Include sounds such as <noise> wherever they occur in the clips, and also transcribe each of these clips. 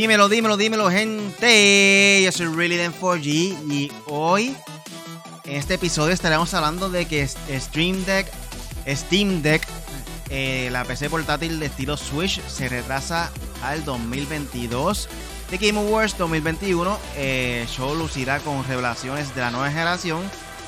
Dímelo, dímelo, dímelo, gente. Yo soy Really 4G y hoy en este episodio estaremos hablando de que Stream Deck, Steam Deck, eh, la PC portátil de estilo Switch, se retrasa al 2022. De Game Awards 2021, eh, show lucirá con revelaciones de la nueva generación.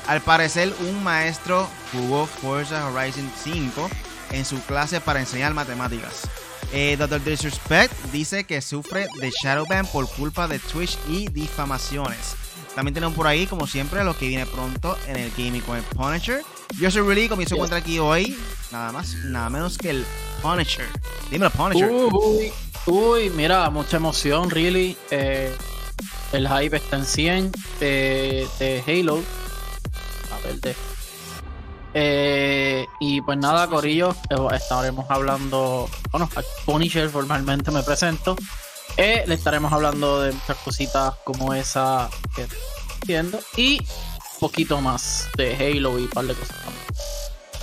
Al parecer, un maestro jugó Forza Horizon 5 en su clase para enseñar matemáticas. Eh, Dr. Disrespect dice que sufre de Shadowban por culpa de Twitch y difamaciones. También tenemos por ahí, como siempre, lo que viene pronto en el gaming con el Punisher. Yo soy Really, comienzo a encontrar aquí hoy, nada más, nada menos que el Punisher. Dime el Punisher. Uy, uy, mira, mucha emoción, Really. Eh, el hype está en 100 de, de Halo. A ver, de eh, y pues nada, Corillo, eh, estaremos hablando, bueno, a Punisher formalmente me presento. Eh, le estaremos hablando de muchas cositas como esa que entiendo y poquito más de Halo y un par de cosas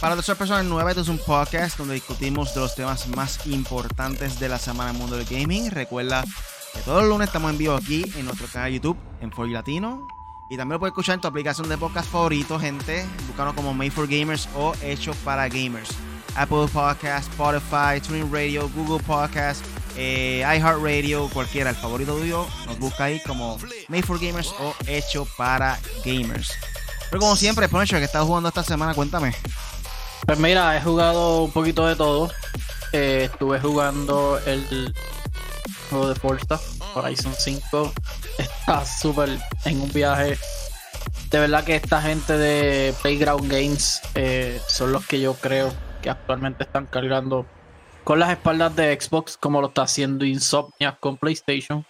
Para todas las personas nuevas, este es un podcast donde discutimos de los temas más importantes de la semana en el mundo del gaming. Recuerda que todos los lunes estamos en vivo aquí en nuestro canal YouTube en For Latino y también lo puedes escuchar en tu aplicación de podcast favorito, gente. Búscanos como Made for Gamers o Hecho para Gamers. Apple Podcast, Spotify, TuneIn Radio, Google Podcast, eh, iHeartRadio, cualquiera, el favorito tuyo, nos busca ahí como Made for Gamers o Hecho para Gamers. Pero como siempre, Punisher, que estás jugando esta semana? Cuéntame. Pues mira, he jugado un poquito de todo. Eh, estuve jugando el juego de Forza Horizon 5 está súper en un viaje. De verdad que esta gente de Playground Games eh, son los que yo creo que actualmente están cargando con las espaldas de Xbox, como lo está haciendo Insomnia con PlayStation.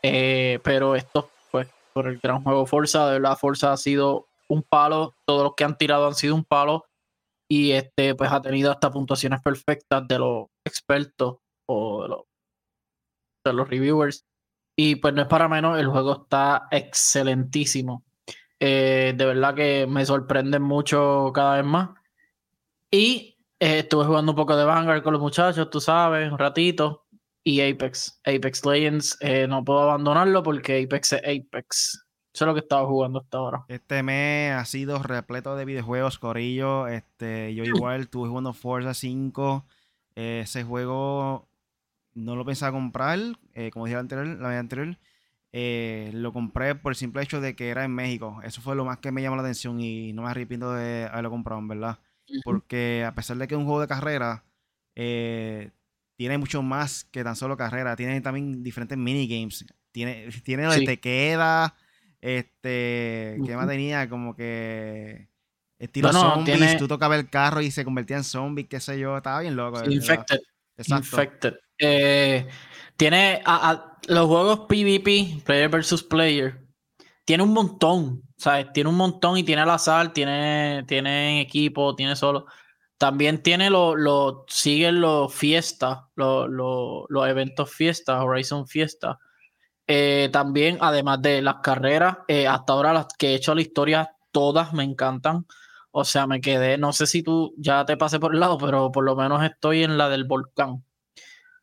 Eh, pero esto, pues, por el gran juego Forza, de verdad, Forza ha sido un palo. Todos los que han tirado han sido un palo. Y este, pues, ha tenido hasta puntuaciones perfectas de los expertos o de los de los reviewers. Y pues no es para menos, el juego está excelentísimo. Eh, de verdad que me sorprende mucho cada vez más. Y eh, estuve jugando un poco de Vanguard con los muchachos, tú sabes, un ratito. Y Apex. Apex Legends, eh, no puedo abandonarlo porque Apex es Apex. Eso es lo que estaba jugando hasta ahora. Este mes ha sido repleto de videojuegos, Corillo. Este, yo igual estuve jugando Forza 5. ese juego no lo pensaba comprar, eh, como dije la, anterior, la vez anterior. Eh, lo compré por el simple hecho de que era en México. Eso fue lo más que me llamó la atención y no me arrepiento de haberlo comprado, en verdad. Porque a pesar de que es un juego de carrera, eh, tiene mucho más que tan solo carrera. Tiene también diferentes minigames. Tiene, tiene lo de te queda. Este, que más tenía? Como que estilo zombies. Tú tocabas el carro y se convertía en zombie, qué sé yo. Estaba bien loco. infected. Infected. Eh, tiene los juegos PvP, Player versus Player, tiene un montón, ¿sabes? Tiene un montón y tiene al azar, tiene, tiene equipo, tiene solo. También tiene los, lo, siguen los fiestas, los, los eventos fiesta, Horizon Fiesta. Eh, también, además de las carreras, eh, hasta ahora las que he hecho la historia, todas me encantan. O sea, me quedé, no sé si tú ya te pasé por el lado, pero por lo menos estoy en la del volcán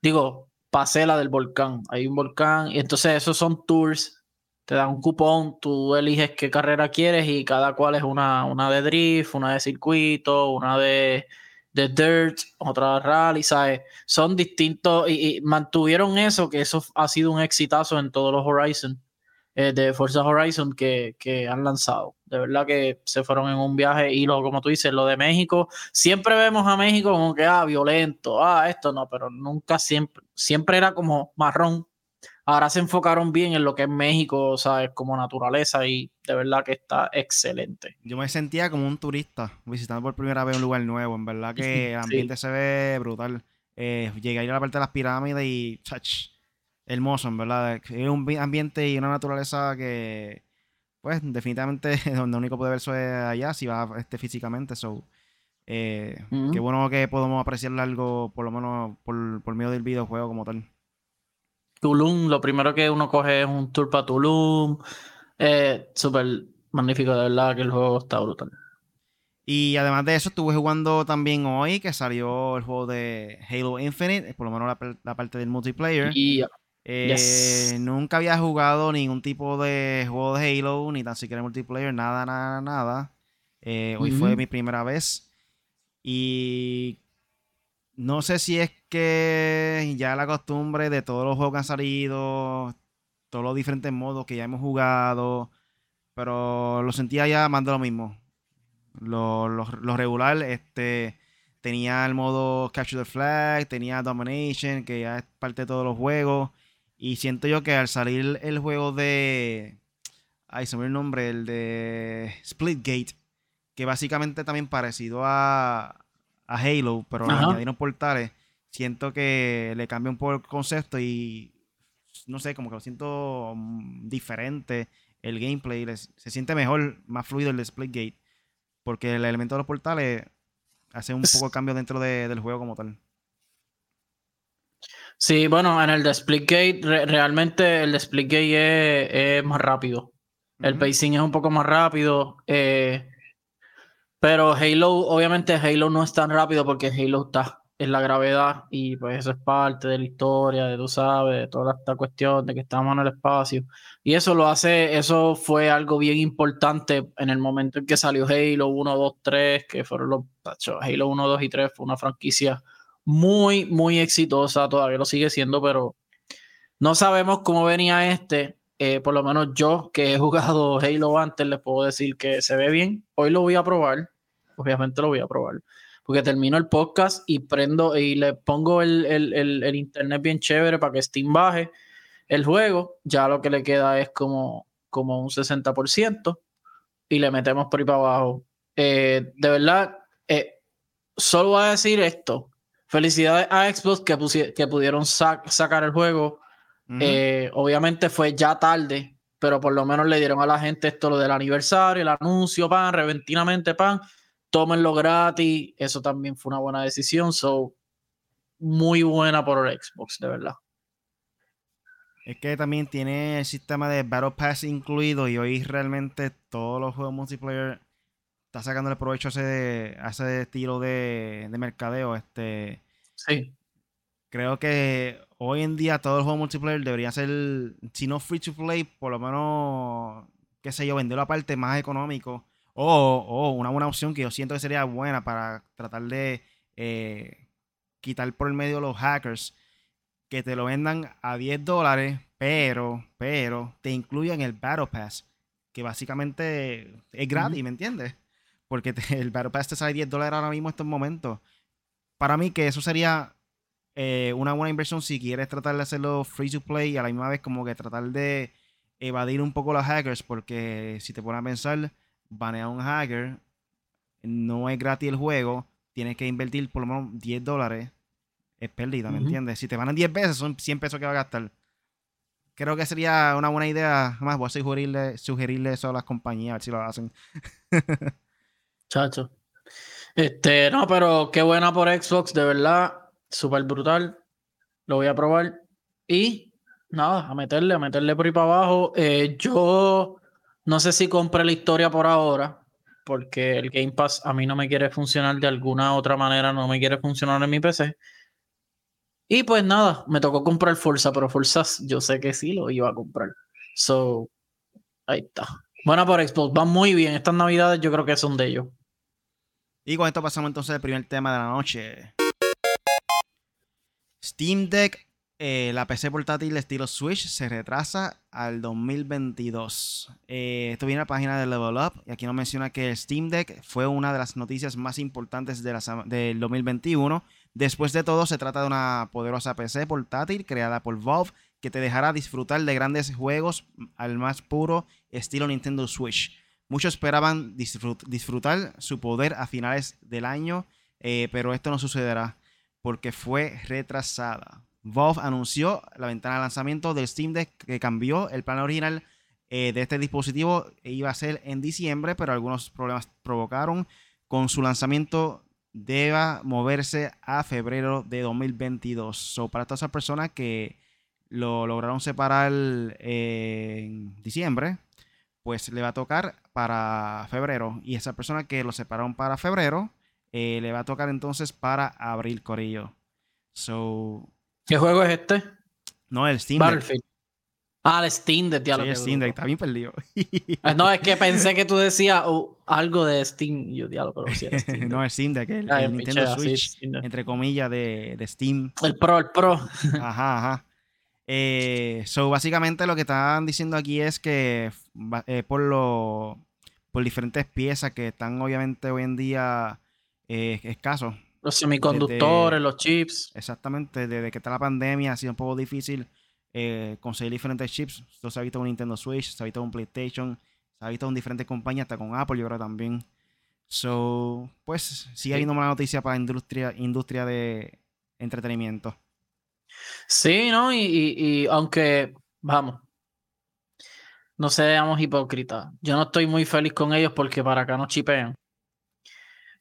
digo, pasé la del volcán. Hay un volcán y entonces esos son tours. Te dan un cupón, tú eliges qué carrera quieres y cada cual es una, una de drift, una de circuito, una de, de dirt, otra rally, ¿sabes? Son distintos y, mantuvieron eso, que eso ha sido un exitazo en todos los Horizon, eh, de Forza Horizon que, que han lanzado. De verdad que se fueron en un viaje y lo, como tú dices, lo de México, siempre vemos a México como que, ah, violento, ah, esto no, pero nunca siempre, siempre era como marrón. Ahora se enfocaron bien en lo que es México, ¿sabes? Como naturaleza y de verdad que está excelente. Yo me sentía como un turista visitando por primera vez un lugar nuevo. En verdad que <laughs> el ambiente se ve brutal. Eh, llegué a ir a la parte de las pirámides y, chach, hermoso, en verdad. Es un ambiente y una naturaleza que pues definitivamente <laughs> donde único puede ver eso es allá, si va este, físicamente. So, eh, Qué bueno que podemos apreciar algo, por lo menos por, por medio del videojuego como tal. Tulum, lo primero que uno coge es un tour para Tulum. Eh, Súper magnífico, de verdad, que el juego está brutal. Y además de eso, estuve jugando también hoy, que salió el juego de Halo Infinite, por lo menos la, parte del multiplayer. Eh, nunca había jugado ningún tipo de juego de Halo, ni tan siquiera multiplayer, nada, nada, nada. Eh, hoy fue mi primera vez. Y no sé si es que ya la costumbre de todos los juegos que han salido, todos los diferentes modos que ya hemos jugado, pero lo sentía ya más de lo mismo. Lo, lo regular, este tenía el modo Capture the Flag, tenía Domination, que ya es parte de todos los juegos. Y siento yo que al salir el juego de. Ay, se me el nombre, el de Splitgate, que básicamente también parecido a, a Halo, pero añadieron portales. Siento que le cambia un poco el concepto y no sé, como que lo siento mm, diferente el gameplay. se siente mejor, más fluido el de Splitgate. Porque el elemento de los portales hace un poco de cambio dentro del juego como tal. Sí, bueno, en el de Splitgate, realmente el de Splitgate es, más rápido. El pacing es un poco más rápido. Eh, pero Halo, obviamente Halo no es tan rápido porque Halo está en la gravedad y pues eso es parte de la historia, de tú sabes, de toda esta cuestión de que estamos en el espacio. Y eso lo hace, eso fue algo bien importante en el momento en que salió Halo 1, 2, 3, que fueron los Halo 1, 2 y 3 fue una franquicia muy, muy exitosa, todavía lo sigue siendo, pero no sabemos cómo venía este. Eh, por lo menos yo que he jugado <laughs> Halo antes les puedo decir que se ve bien. Hoy lo voy a probar, obviamente lo voy a probar porque termino el podcast y prendo y le pongo el, internet bien chévere para que Steam baje el juego. Ya lo que le queda es como, como un 60% y le metemos por ahí para abajo. Eh, de verdad, eh, solo voy a decir esto. Felicidades a Xbox que, que pudieron sacar el juego. Eh, obviamente fue ya tarde, pero por lo menos le dieron a la gente esto lo del aniversario, el anuncio, pan, repentinamente, pan tómenlo gratis. Eso también fue una buena decisión. So, muy buena por el Xbox, de verdad. Es que también tiene el sistema de Battle Pass incluido y hoy realmente todos los juegos multiplayer está sacando el provecho a ese, ese estilo de, de, mercadeo. Este, sí. Creo que hoy en día todos los juegos multiplayer deberían ser, si no free to play, por lo menos, qué sé yo, venderlo aparte más económico o, una buena opción que yo siento que sería buena para tratar de eh, quitar por el medio los hackers que te lo vendan a 10 dólares, pero, pero te incluyan el Battle Pass, que básicamente es gratis, ¿me entiendes? Porque <laughs> el Battle Pass te sale 10 dólares ahora mismo en estos momentos. Para mí que eso sería eh, una buena inversión si quieres tratar de hacerlo free to play y a la misma vez como que tratar de evadir un poco los hackers, porque si te pones a pensar banea a un hacker, no es gratis el juego, tienes que invertir por lo menos 10 dólares, es pérdida, ¿me entiendes? Si te van a 10 veces, son 100 pesos que va a gastar. Creo que sería una buena idea. Más voy a sugerirle, sugerirle eso a las compañías, a ver si lo hacen. <laughs> Chacho. Este, no, pero qué buena por Xbox, de verdad. Súper brutal. Lo voy a probar. Y nada, a meterle, a meterle por ahí para abajo. Eh, yo no sé si compré la historia por ahora, porque el Game Pass a mí no me quiere funcionar de alguna otra manera, no me quiere funcionar en mi PC. Y pues nada, me tocó comprar Forza, pero Forza yo sé que sí lo iba a comprar. So, ahí está. Buena por Xbox, va muy bien. Estas navidades yo creo que son de ellos. Y con esto pasamos entonces al primer tema de la noche. Steam Deck eh, la PC portátil estilo Switch se retrasa al 2022. Eh, esto viene a la página de Level Up y aquí nos menciona que Steam Deck fue una de las noticias más importantes de del 2021. Después de todo, se trata de una poderosa PC portátil creada por Valve que te dejará disfrutar de grandes juegos al más puro estilo Nintendo Switch. Muchos esperaban disfrutar su poder a finales del año, eh, pero esto no sucederá porque fue retrasada. Valve anunció la ventana de lanzamiento del Steam Deck que cambió el plan original eh, de este dispositivo. Iba a ser en diciembre, pero algunos problemas provocaron. Con su lanzamiento deba moverse a febrero de 2022. So, para todas esas personas que lo lograron separar en diciembre, pues le va a tocar para febrero. Y esa persona que lo separaron para febrero, eh, le va a tocar entonces para abril, Corillo. So, ¿Qué juego es este? No, el Steam Deck. Ah, el Steam Deck, Sí, el Steam Deck, está bien perdido. Ah, no, es que <laughs> pensé que tú decías oh, algo de Steam. Yo, diablo, pero sí <laughs> No, el Steam Deck, el, el Nintendo Switch, entre comillas, de, de, Steam. El Pro, el Pro. Ajá, ajá. Eh, so, básicamente lo que están diciendo aquí es que eh, por, lo, por diferentes piezas que están obviamente hoy en día eh, escasos. Los semiconductores, los chips. Exactamente, desde que está la pandemia ha sido un poco difícil eh, conseguir diferentes chips. Esto se ha visto con Nintendo Switch, se ha visto con PlayStation, se ha visto con diferentes compañías, hasta con Apple, yo creo también. So, pues sigue habiendo mala noticia para la industria, industria de entretenimiento. Sí, ¿no? Y, aunque, vamos, no seamos hipócritas. Yo no estoy muy feliz con ellos porque para acá no chipean.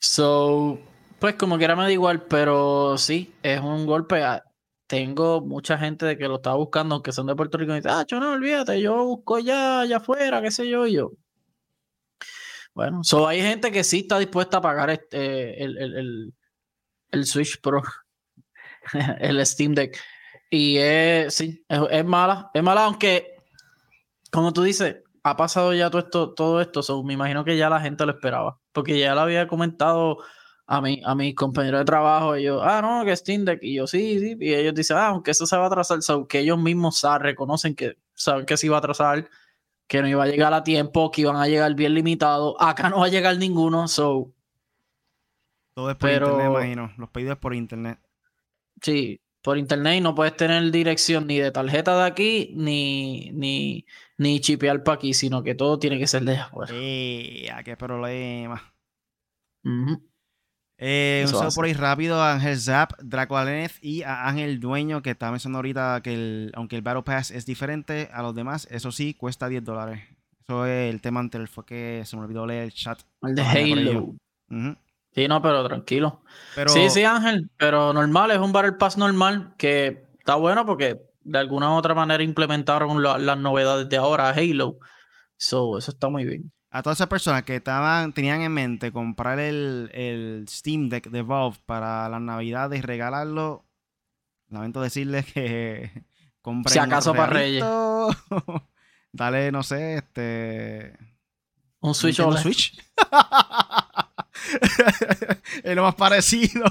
So, pues como quiera me da igual, pero sí, es un golpe. A, tengo mucha gente de que lo está buscando, aunque son de Puerto Rico, y dice, ah, yo no, olvídate, yo busco ya allá afuera, qué sé yo, y yo. Bueno, so hay gente que sí está dispuesta a pagar este, el, el, Switch Pro, <laughs> el Steam Deck. Y es, sí, es, mala, es mala, aunque, como tú dices, ha pasado ya todo esto, todo esto, so me imagino que ya la gente lo esperaba, porque ya lo había comentado a, mi, a mis compañeros de trabajo, ellos, ah, no, que Steam Deck, y yo, sí, sí, y ellos dicen, ah, aunque eso se va a atrasar, que ellos mismos reconocen que saben que se iba a atrasar, que no iba a llegar a tiempo, que iban a llegar bien limitados, acá no va a llegar ninguno, so. Todo es por internet, imagino, los pedidos por internet. Sí, por internet no puedes tener dirección ni de tarjeta de aquí, ni, ni, ni chipear para aquí, sino que todo tiene que ser de afuera. ¡Eh! ¡Qué problema! Eh, un saludo por ahí rápido a Ángel Zap, Draco Alenez y a Ángel Dueño, que estaba mencionando ahorita que el, aunque el Battle Pass es diferente a los demás, eso sí, cuesta 10 dólares. Eso es el tema anterior, fue que se me olvidó leer el chat. El de Halo. Sí, no, pero tranquilo. Sí, sí, Ángel, pero normal, es un Battle Pass normal que está bueno porque de alguna u otra manera implementaron las novedades de ahora a Halo. So, eso está muy bien a todas esas personas que estaban, tenían en mente comprar el, Steam Deck de Valve para las navidades y regalarlo, lamento decirles que <laughs> compren si acaso para Reyes. <laughs> Dale, no sé, este un Switch o un Switch. <laughs> <laughs> es lo más parecido.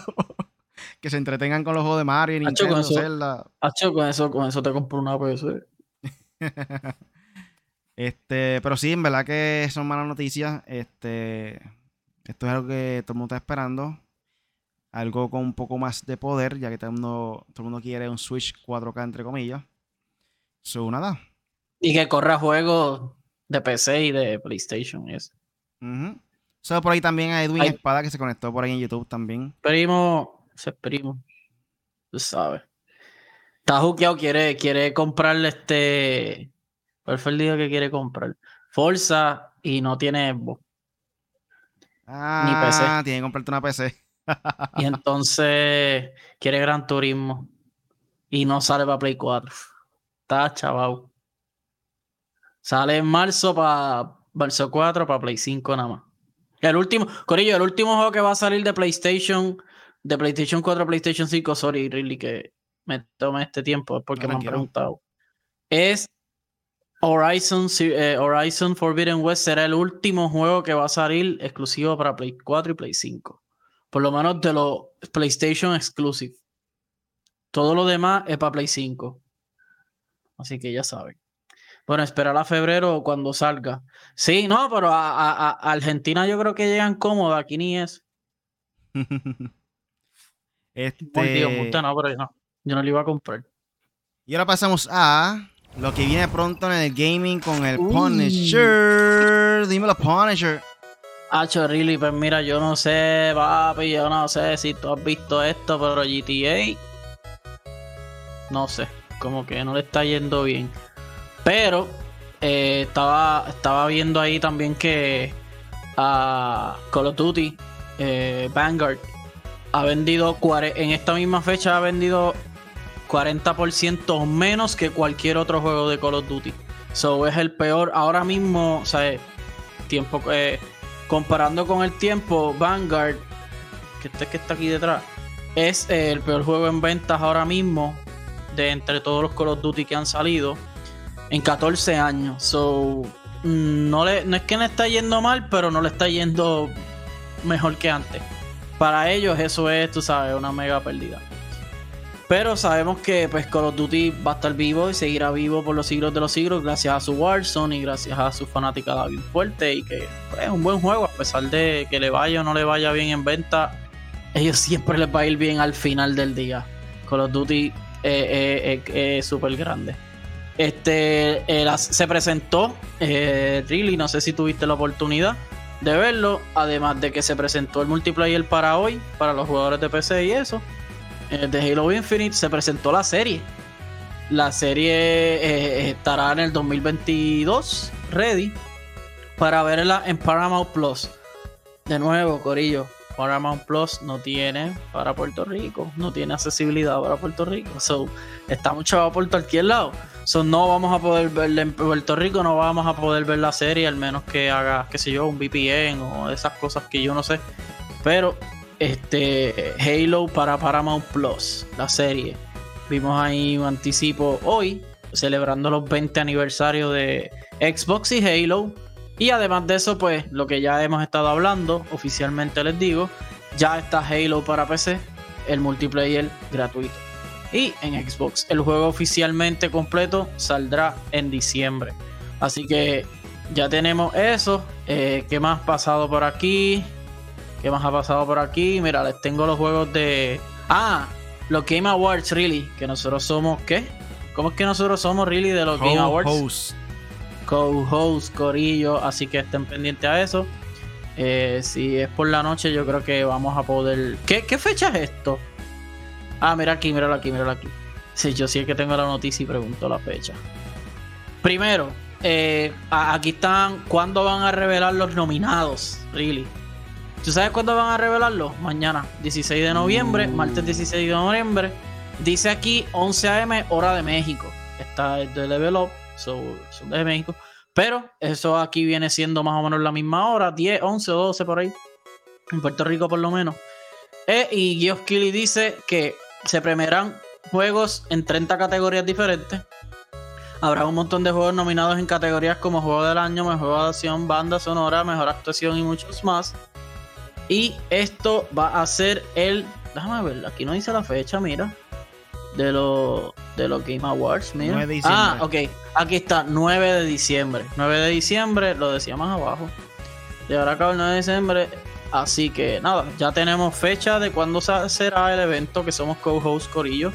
que se entretengan con los juegos de Mario y Nintendo, con eso, con eso, con eso te compro una PC. <laughs> Este, pero sí, en verdad que son malas noticias. Este, esto es algo que todo el mundo está esperando. Algo con un poco más de poder, ya que todo el mundo, todo el mundo quiere un Switch 4K, entre comillas. So, nada. Y que corra juegos de PC y de PlayStation y eso. Por ahí también a Edwin Espada que se conectó por ahí en YouTube también. Primo, ese primo. Tú sabes. Está juqueado, quiere, quiere comprarle este ¿Cuál fue el día que quiere comprar? Forza y no tiene Xbox. Ah, ni PC. tiene que comprarte una PC. y <laughs> entonces quiere Gran Turismo. Y no sale para Play 4. Está chaval. Sale en marzo para marzo 4 para Play 5 nada más. El último, Corillo, el último juego que va a salir de PlayStation, de PlayStation 4 a PlayStation 5, sorry, really, que me tome este tiempo, porque me han preguntado. Es Horizon, eh, Horizon Forbidden West será el último juego que va a salir exclusivo para Play 4 y Play 5. Por lo menos de los PlayStation Exclusive. Todo lo demás es para Play 5. Así que ya saben. Bueno, esperar a febrero cuando salga. Sí, no, pero a, Argentina yo creo que llegan cómodos. Aquí ni es. <laughs> este... no, pero no. Yo no lo iba a comprar. Y ahora pasamos a lo que viene pronto en el gaming con el Punisher. Dímelo, Punisher. Hacho, really, pues mira, yo no sé, papi, yo no sé si tú has visto esto, pero GTA. No sé, como que no le está yendo bien. Pero eh, estaba, estaba viendo ahí también que a Call of Duty eh, Vanguard ha vendido en esta misma fecha ha vendido 40% menos que cualquier otro juego de Call of Duty. So es el peor. Ahora mismo, o sea, tiempo, eh, comparando con el tiempo, Vanguard, que este que está aquí detrás, es el peor juego en ventas ahora mismo de entre todos los Call of Duty que han salido en 14 años. So, mm, no, le, no es que le está yendo mal, pero no le está yendo mejor que antes. Para ellos eso es, tú sabes, una mega pérdida. Pero sabemos que pues, Call of Duty va a estar vivo y seguirá vivo por los siglos de los siglos gracias a su Warzone y gracias a su fanaticada bien fuerte y que pues, es un buen juego a pesar de que le vaya o no le vaya bien en venta. Ellos siempre les va a ir bien al final del día. Call of Duty es súper grande. Este se presentó, eh, Really, no sé si tuviste la oportunidad de verlo. Además de que se presentó el multiplayer para hoy, para los jugadores de PC y eso. Eh, de Halo Infinite se presentó la serie. La serie eh, estará en el 2022, ready, para verla en Paramount Plus. De nuevo, Corillo, Paramount Plus no tiene para Puerto Rico, no tiene accesibilidad para Puerto Rico. So, estamos chavos por cualquier lado. So, no vamos a poder verla en Puerto Rico, no vamos a poder ver la serie, al menos que haga, qué sé yo, un VPN o esas cosas que yo no sé. Pero este Halo para Paramount Plus, la serie. Vimos ahí un anticipo hoy, celebrando los 20 aniversarios de Xbox y Halo. Y además de eso, pues lo que ya hemos estado hablando, oficialmente les digo, ya está Halo para PC, el multiplayer gratuito. Y en Xbox, el juego oficialmente completo saldrá en diciembre. Así que ya tenemos eso. Eh, ¿Qué más ha pasado por aquí? ¿Qué más ha pasado por aquí? Mira, les tengo los juegos de. Ah, los Game Awards, really. Que nosotros somos. ¿Qué? ¿Cómo es que nosotros somos, really, de los Game Awards? Co-host, Corillo. Así que estén pendientes a eso. Eh, si es por la noche, yo creo que vamos a poder. ¿Qué, fecha es esto? Ah, mira aquí, míralo aquí, míralo aquí. Sí, yo sí es que tengo la noticia y pregunto la fecha. Primero, eh, aquí están. ¿Cuándo van a revelar los nominados? Really. ¿Tú sabes cuándo van a revelarlo? Mañana, 16 de noviembre, uh. martes 16 de noviembre. Dice aquí 11 a.m. hora de México. Está de Level Up, son de México. Pero eso aquí viene siendo más o menos la misma hora, 10, 11 o 12 por ahí. En Puerto Rico por lo menos. E, y Geoff Keighley dice que se premiarán juegos en 30 categorías diferentes. Habrá un montón de juegos nominados en categorías como Juego del Año, Mejor Acción, Banda Sonora, Mejor Actuación y muchos más. Y esto va a ser el. Déjame ver, aquí no dice la fecha, mira. De los de los Game Awards, mira. 9 de diciembre. Ah, ok. Aquí está, 9 de diciembre. 9 de diciembre, lo decía más abajo. Y ahora acaba el 9 de diciembre. Así que nada, ya tenemos fecha de cuándo será el evento que somos co-host Corillo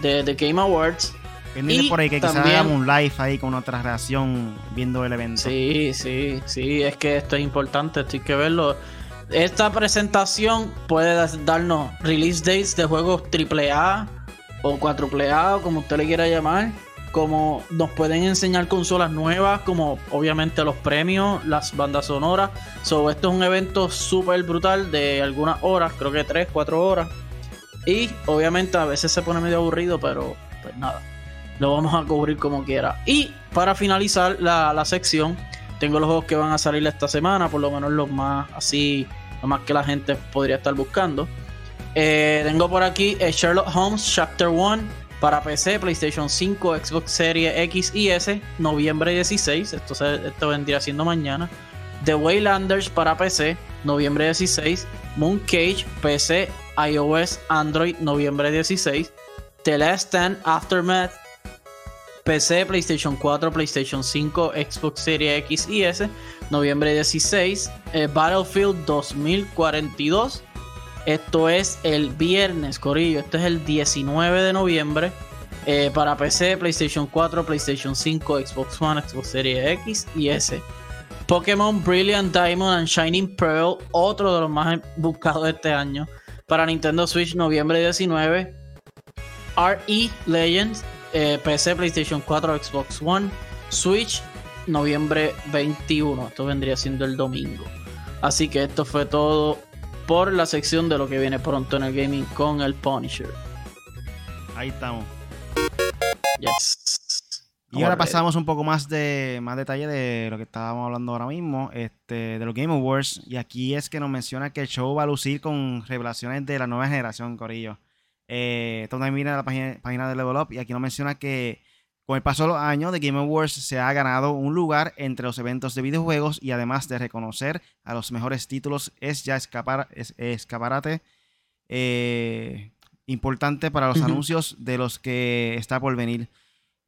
de The Game Awards. y por ahí que quizás hagamos un live ahí con otra reacción viendo el evento. Sí, sí, sí, es que esto es importante, esto hay que verlo. Esta presentación puede darnos release dates de juegos AAA o 4A o como usted le quiera llamar. Como nos pueden enseñar consolas nuevas, como obviamente los premios, las bandas sonoras. So, esto es un evento súper brutal de algunas horas, creo que 3, 4 horas. Y obviamente a veces se pone medio aburrido, pero pues nada, lo vamos a cubrir como quiera. Y para finalizar la, la sección, tengo los juegos que van a salir esta semana, por lo menos los más así lo más que la gente podría estar buscando. Eh, tengo por aquí eh, Sherlock Holmes Chapter 1 para PC, PlayStation 5, Xbox Series X y S, noviembre 16. Esto, esto vendría siendo mañana. The Waylanders para PC, noviembre 16. Moon Cage, PC, iOS, Android, noviembre 16. The Last Stand Aftermath PC, PlayStation 4, PlayStation 5, Xbox Series X y S, noviembre 16. Eh, Battlefield 2042. Esto es el viernes, Corillo. Esto es el 19 de noviembre. Eh, para PC, PlayStation 4, PlayStation 5, Xbox One, Xbox Series X y S. Pokémon Brilliant Diamond and Shining Pearl, otro de los más buscados este año. Para Nintendo Switch, noviembre 19. RE Legends eh, PC, PlayStation 4, Xbox One, Switch, noviembre 21. Esto vendría siendo el domingo. Así que esto fue todo por la sección de lo que viene pronto en el gaming con el Punisher. Ahí estamos. Y ahora pasamos un poco más de más detalle de lo que estábamos hablando ahora mismo, este, de los Game Awards. Y aquí es que nos menciona que el show va a lucir con revelaciones de la nueva generación, Corillo. Eh, también mira la página, página de Level Up y aquí nos menciona que con el paso de los años, The Game Awards se ha ganado un lugar entre los eventos de videojuegos y además de reconocer a los mejores títulos, es ya escapar, es, escaparate eh, importante para los anuncios de los que está por venir.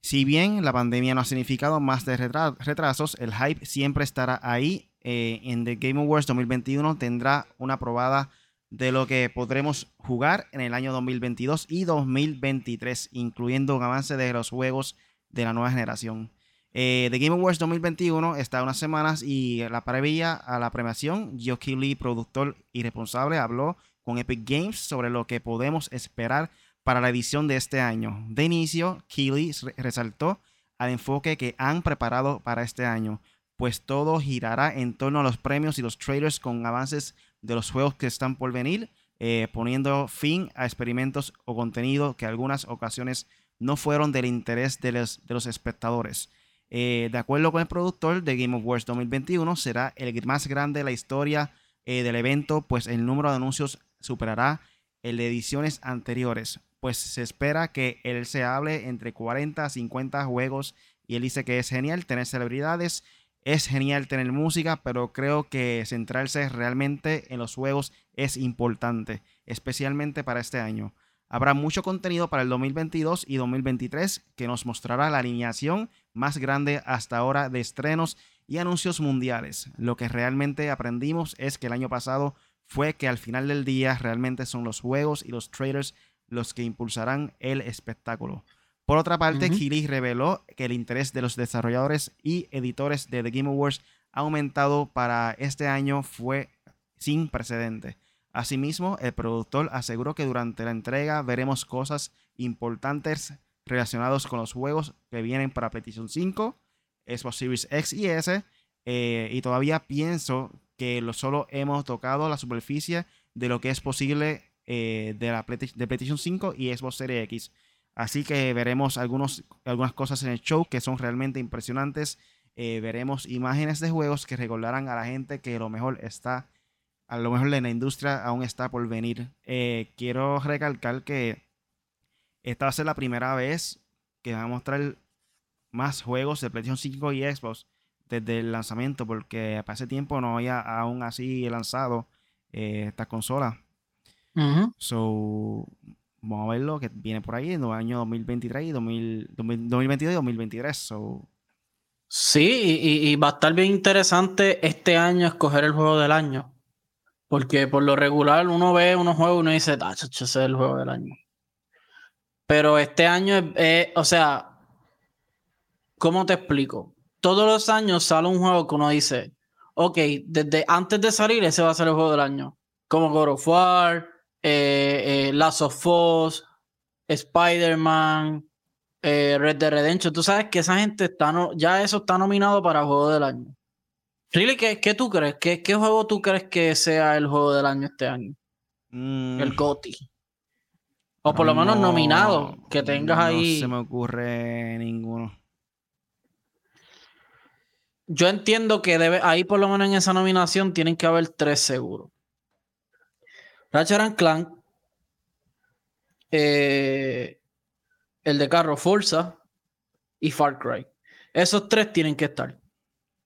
Si bien la pandemia no ha significado más de retrasos, el hype siempre estará ahí. Eh, en The Game Awards 2021 tendrá una probada de lo que podremos jugar en el año 2022 y 2023, incluyendo un avance de los juegos de la nueva generación. Eh, The Game Awards 2021 está unas semanas y la previa a la premiación, Joe Keighley, productor y responsable, habló con Epic Games sobre lo que podemos esperar para la edición de este año. De inicio, Keighley resaltó al enfoque que han preparado para este año, pues todo girará en torno a los premios y los trailers con avances de los juegos que están por venir, eh, poniendo fin a experimentos o contenido que algunas ocasiones no fueron del interés de los, espectadores. Eh, de acuerdo con el productor de Game of Wars 2021, será el más grande de la historia eh, del evento, pues el número de anuncios superará el de ediciones anteriores. Pues se espera que él se hable entre 40 a 50 juegos y él dice que es genial tener celebridades es genial tener música, pero creo que centrarse realmente en los juegos es importante, especialmente para este año. Habrá mucho contenido para el 2022 y 2023 que nos mostrará la alineación más grande hasta ahora de estrenos y anuncios mundiales. Lo que realmente aprendimos es que el año pasado fue que al final del día realmente son los juegos y los traders los que impulsarán el espectáculo. Por otra parte, uh reveló que el interés de los desarrolladores y editores de The Game Awards ha aumentado para este año fue sin precedente. Asimismo, el productor aseguró que durante la entrega veremos cosas importantes relacionadas con los juegos que vienen para PlayStation 5, Xbox Series X y S, eh, y todavía pienso que lo solo hemos tocado la superficie de lo que es posible eh, de, la de PlayStation 5 y Xbox Series X. Así que veremos algunos, algunas cosas en el show que son realmente impresionantes. Eh, veremos imágenes de juegos que recordarán a la gente que lo mejor está, a lo mejor en la industria aún está por venir. Eh, quiero recalcar que esta va a ser la primera vez que van a mostrar más juegos de PlayStation 5 y Xbox desde el lanzamiento, porque para ese tiempo no había aún así lanzado eh, esta consola. So, vamos a ver lo que viene por ahí en los años 2023 y 2022 y 2023. Sí, y, va a estar bien interesante este año escoger el juego del año. Porque por lo regular uno ve unos juegos y uno dice, ah, ese es el juego del año. Pero este año es, o sea, ¿cómo te explico? Todos los años sale un juego que uno dice, ok, desde antes de salir ese va a ser el juego del año. Como God of War, eh, eh, Last of Us, Spider-Man, eh, Red Dead Redemption. Tú sabes que esa gente está no, ya eso está nominado para juego del año. Really, ¿qué, qué tú crees? ¿Qué, ¿Qué, juego tú crees que sea el juego del año este año? Mm. El GOTY. O por lo menos nominado, que tengas ahí. No se me ocurre ninguno. Yo entiendo que debe, ahí por lo menos en esa nominación tienen que haber tres seguros. Ratchet Clank, eh, el de carro Forza y Far Cry. Esos tres tienen que estar.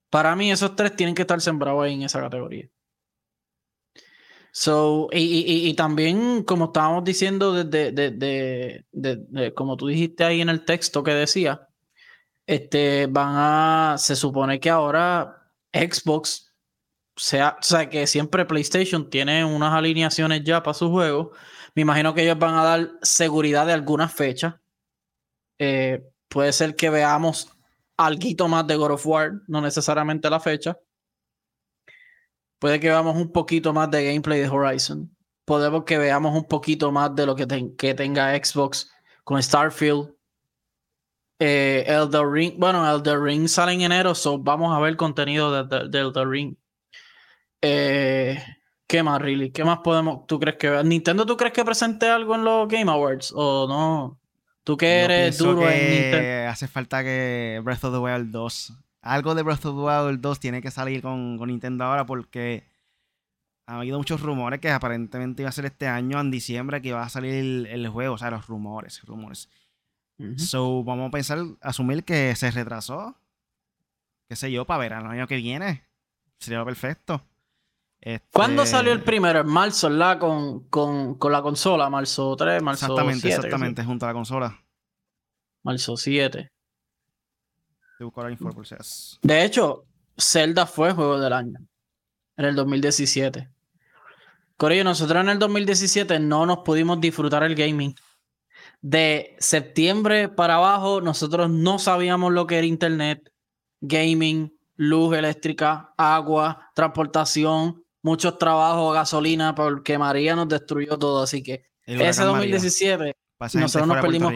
Para mí, esos tres tienen que estar sembrados ahí en esa categoría. So, y, también, como estábamos diciendo, desde, de, como tú dijiste ahí en el texto que decía, este, van a, se supone que ahora Xbox sea, o sea, que siempre PlayStation tiene unas alineaciones ya para su juego. Me imagino que ellos van a dar seguridad de algunas fechas. Eh, puede ser que veamos algo más de God of War, no necesariamente la fecha. Puede que veamos un poquito más de gameplay de Horizon. Podemos que veamos un poquito más de lo que, que tenga Xbox con Starfield. Eh, Elder Ring, bueno, Elder Ring sale en enero, so vamos a ver contenido de, de Elder Ring. Eh, ¿Qué más, really? ¿Qué más podemos? ¿Tú crees que Nintendo tú crees que presente algo en los Game Awards o no? Tú que eres duro en Nintendo. Hace falta que Breath of the Wild 2. Algo de Breath of the Wild 2 tiene que salir con, Nintendo ahora porque ha habido muchos rumores que aparentemente iba a ser este año, en diciembre, que iba a salir el, juego. O sea, los rumores, rumores. So, vamos a pensar, asumir que se retrasó. Qué sé yo, para ver el año que viene. Sería perfecto. ¿Cuándo este salió el primero? En marzo, ¿verdad? Con, con, la consola, marzo 3, marzo Exactamente, 7, exactamente, junto a la consola. Marzo 7. Mm. De hecho, Zelda fue juego del año. En el 2017. Corillo, nosotros en el 2017 no nos pudimos disfrutar el gaming. De septiembre para abajo, nosotros no sabíamos lo que era internet, gaming, luz eléctrica, agua, transportación, muchos trabajos, gasolina, porque María nos destruyó todo. Así que ese 2017 nosotros nos perdimos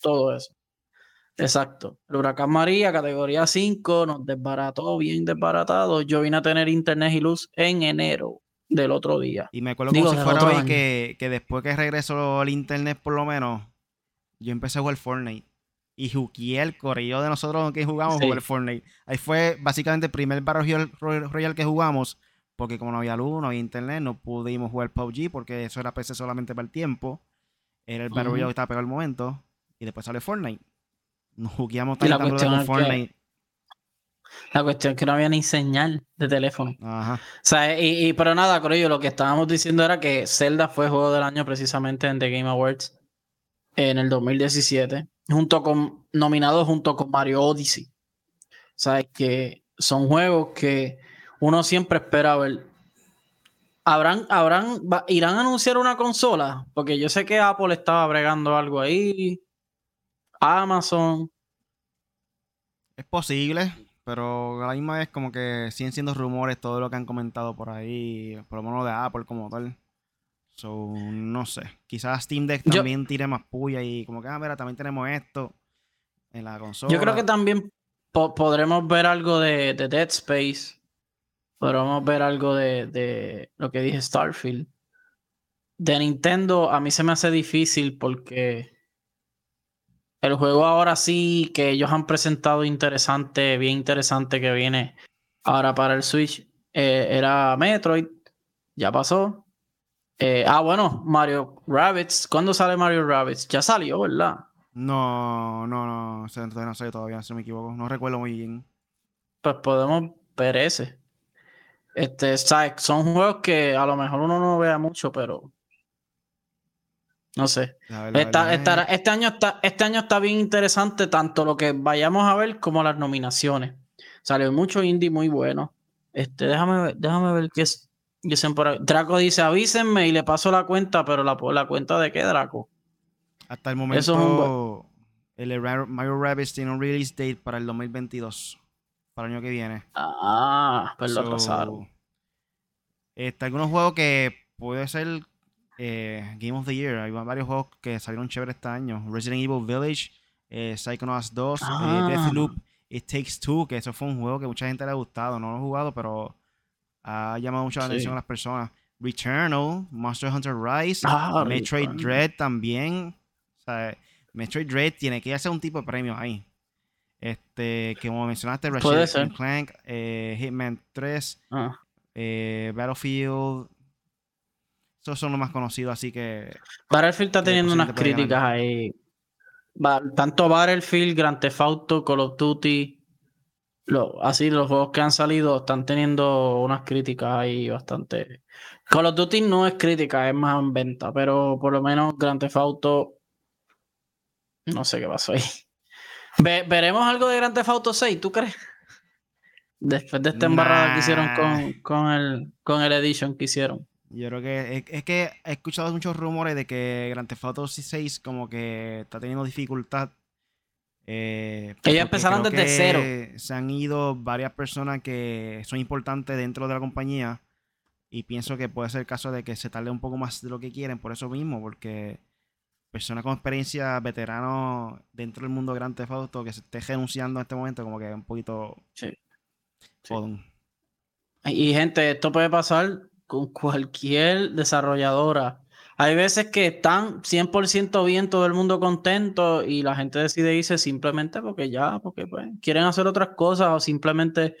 todo eso. Exacto. El huracán María, categoría 5, nos desbarató, bien desbaratado. Yo vine a tener internet y luz en enero del otro día. Y me acuerdo como si fuera hoy que, que, después que regresó el internet, por lo menos, yo empecé a jugar Fortnite. Y jugué el de nosotros que jugamos sí. jugar Fortnite. Ahí fue básicamente el primer Battle Royale que jugamos. Porque como no había luz, no había internet, no pudimos jugar PUBG porque eso era PC solamente para el tiempo. Era el Battle Royale que estaba pegado el momento. Y después sale Fortnite. Nos jugueamos la cuestión Fortnite. la cuestión es que no había ni señal de teléfono. Ajá. O sea, y, pero nada, Corillo, lo que estábamos diciendo era que Zelda fue juego del año precisamente en The Game Awards en el 2017, junto con, nominado junto con Mario Odyssey. O sea, que son juegos que uno siempre espera ver. ¿Habrán, habrán, ¿Irán a anunciar una consola? Porque yo sé que Apple estaba bregando algo ahí. Amazon. Es posible, pero a la misma vez como que siguen siendo rumores todo lo que han comentado por ahí, por lo menos de Apple como tal. So, no sé. Quizás Steam Deck también tire más puya y como que, ah, mira, también tenemos esto en la consola. Yo creo que también podremos ver algo de, Dead Space. Podremos ver algo de, de lo que dije Starfield. De Nintendo a mí se me hace difícil porque el juego ahora sí que ellos han presentado interesante, bien interesante que viene ahora para el Switch, eh, era Metroid. Ya pasó. Eh, ah, bueno, Mario Rabbits. ¿Cuándo sale Mario Rabbits? Ya salió, ¿verdad? No, no, no. No sé todavía, si me equivoco. No recuerdo muy bien. Pues podemos ver ese. Este, son juegos que a lo mejor uno no vea mucho, pero no sé. este, año está, este año está bien interesante, tanto lo que vayamos a ver como las nominaciones. Salió mucho indie muy bueno. Este, déjame ver, déjame ver qué es. Draco dice, avísenme y le paso la cuenta, pero la, la cuenta de qué, Draco. Hasta el momento, el Mario Rabbids tiene un release date para el 2022, para el año que viene. Ah, pues lo pasaron. Este, algunos juegos que puede ser eh, Game of the Year. Hay varios juegos que salieron chéveres este año. Resident Evil Village, eh, Psychonauts 2, eh, ah. Deathloop, It Takes Two, que eso fue un juego que mucha gente le ha gustado. No lo he jugado, pero ha llamado mucha atención a las personas. Returnal, Monster Hunter Rise, ah, Metroid Dread también. O sea, Metroid Dread tiene que hacer un tipo de premio ahí. Este, que como mencionaste, Ratchet Clank, Hitman 3, ah. Battlefield esos son los más conocidos, así que. Battlefield está teniendo unas críticas ahí. Tanto Battlefield, Grand Theft Auto, Call of Duty, así los juegos que han salido están teniendo unas críticas ahí bastante. Call of Duty no es crítica, es más en venta, pero por lo menos Grand Theft Auto. No sé qué pasó ahí. ¿Veremos algo de Grand Theft Auto 6, tú crees? Después de esta embarrada que hicieron con, con, el, con el Edition que hicieron. Yo creo que es, que he escuchado muchos rumores de que Grand Theft Auto 6 como que está teniendo dificultad. Eh, Ellos empezaron desde cero. Se han ido varias personas que son importantes dentro de la compañía y pienso que puede ser el caso de que se tarde un poco más de lo que quieren por eso mismo, porque personas con experiencia, veteranos dentro del mundo de Grand Theft Auto que se esté renunciando en este momento como que es un poquito... Sí. Y gente, esto puede pasar con cualquier desarrolladora. Hay veces que están 100% bien, todo el mundo contento y la gente decide irse simplemente porque ya, porque pues, quieren hacer otras cosas o simplemente